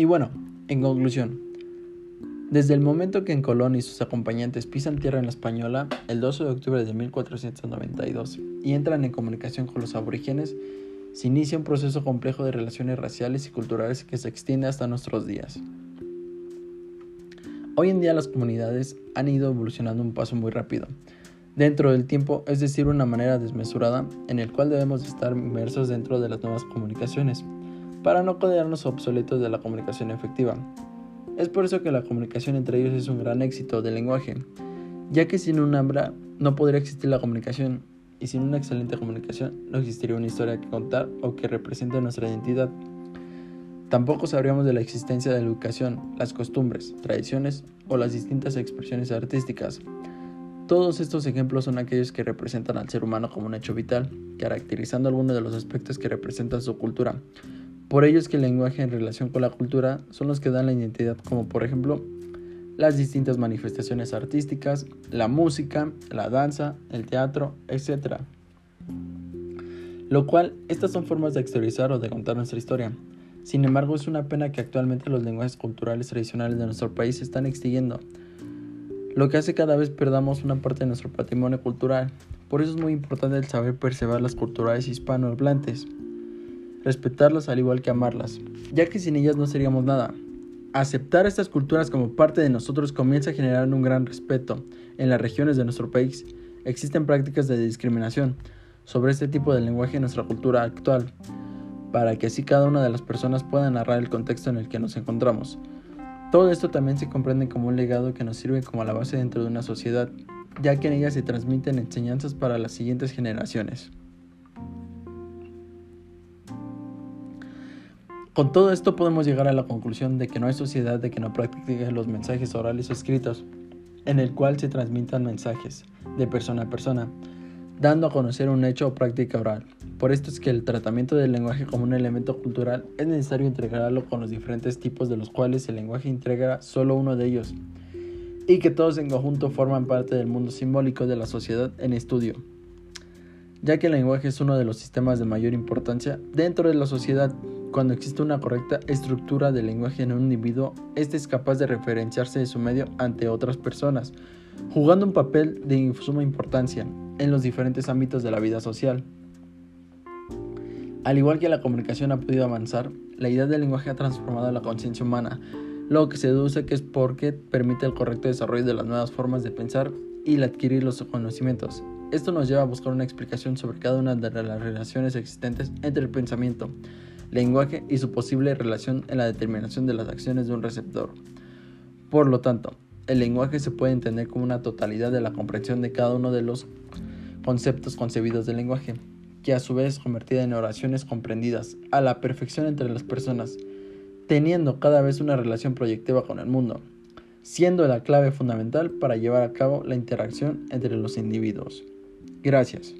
Y bueno, en conclusión, desde el momento que en Colón y sus acompañantes pisan tierra en la española, el 12 de octubre de 1492, y entran en comunicación con los aborígenes, se inicia un proceso complejo de relaciones raciales y culturales que se extiende hasta nuestros días. Hoy en día las comunidades han ido evolucionando un paso muy rápido, dentro del tiempo, es decir, una manera desmesurada en el cual debemos estar inmersos dentro de las nuevas comunicaciones, para no quedarnos obsoletos de la comunicación efectiva, es por eso que la comunicación entre ellos es un gran éxito del lenguaje, ya que sin un hambra no podría existir la comunicación y sin una excelente comunicación no existiría una historia que contar o que represente nuestra identidad. Tampoco sabríamos de la existencia de la educación, las costumbres, tradiciones o las distintas expresiones artísticas. Todos estos ejemplos son aquellos que representan al ser humano como un hecho vital, caracterizando algunos de los aspectos que representan su cultura, por ello es que el lenguaje en relación con la cultura son los que dan la identidad, como por ejemplo las distintas manifestaciones artísticas, la música, la danza, el teatro, etc. Lo cual, estas son formas de exteriorizar o de contar nuestra historia. Sin embargo, es una pena que actualmente los lenguajes culturales tradicionales de nuestro país se están extinguiendo, lo que hace cada vez perdamos una parte de nuestro patrimonio cultural. Por eso es muy importante el saber perceber las culturales hispanohablantes respetarlas al igual que amarlas, ya que sin ellas no seríamos nada. Aceptar estas culturas como parte de nosotros comienza a generar un gran respeto. En las regiones de nuestro país existen prácticas de discriminación sobre este tipo de lenguaje en nuestra cultura actual, para que así cada una de las personas pueda narrar el contexto en el que nos encontramos. Todo esto también se comprende como un legado que nos sirve como la base dentro de una sociedad, ya que en ella se transmiten enseñanzas para las siguientes generaciones. Con todo esto podemos llegar a la conclusión de que no hay sociedad de que no practique los mensajes orales o escritos, en el cual se transmitan mensajes de persona a persona, dando a conocer un hecho o práctica oral. Por esto es que el tratamiento del lenguaje como un elemento cultural es necesario integrarlo con los diferentes tipos de los cuales el lenguaje integra solo uno de ellos, y que todos en conjunto forman parte del mundo simbólico de la sociedad en estudio ya que el lenguaje es uno de los sistemas de mayor importancia dentro de la sociedad. Cuando existe una correcta estructura del lenguaje en un individuo, éste es capaz de referenciarse de su medio ante otras personas, jugando un papel de suma importancia en los diferentes ámbitos de la vida social. Al igual que la comunicación ha podido avanzar, la idea del lenguaje ha transformado la conciencia humana, lo que se deduce que es porque permite el correcto desarrollo de las nuevas formas de pensar y el adquirir los conocimientos. Esto nos lleva a buscar una explicación sobre cada una de las relaciones existentes entre el pensamiento, lenguaje y su posible relación en la determinación de las acciones de un receptor. Por lo tanto, el lenguaje se puede entender como una totalidad de la comprensión de cada uno de los conceptos concebidos del lenguaje, que a su vez es convertida en oraciones comprendidas a la perfección entre las personas, teniendo cada vez una relación proyectiva con el mundo, siendo la clave fundamental para llevar a cabo la interacción entre los individuos. Gracias.